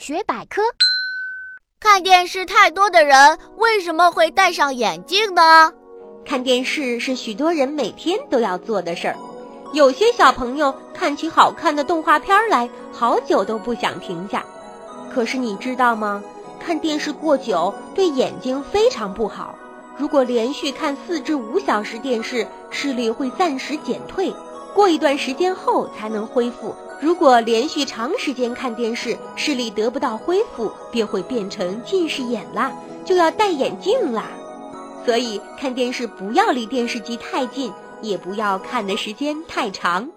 大学百科：看电视太多的人为什么会戴上眼镜呢？看电视是许多人每天都要做的事儿。有些小朋友看起好看的动画片来，好久都不想停下。可是你知道吗？看电视过久对眼睛非常不好。如果连续看四至五小时电视，视力会暂时减退，过一段时间后才能恢复。如果连续长时间看电视，视力得不到恢复，便会变成近视眼啦，就要戴眼镜啦。所以看电视不要离电视机太近，也不要看的时间太长。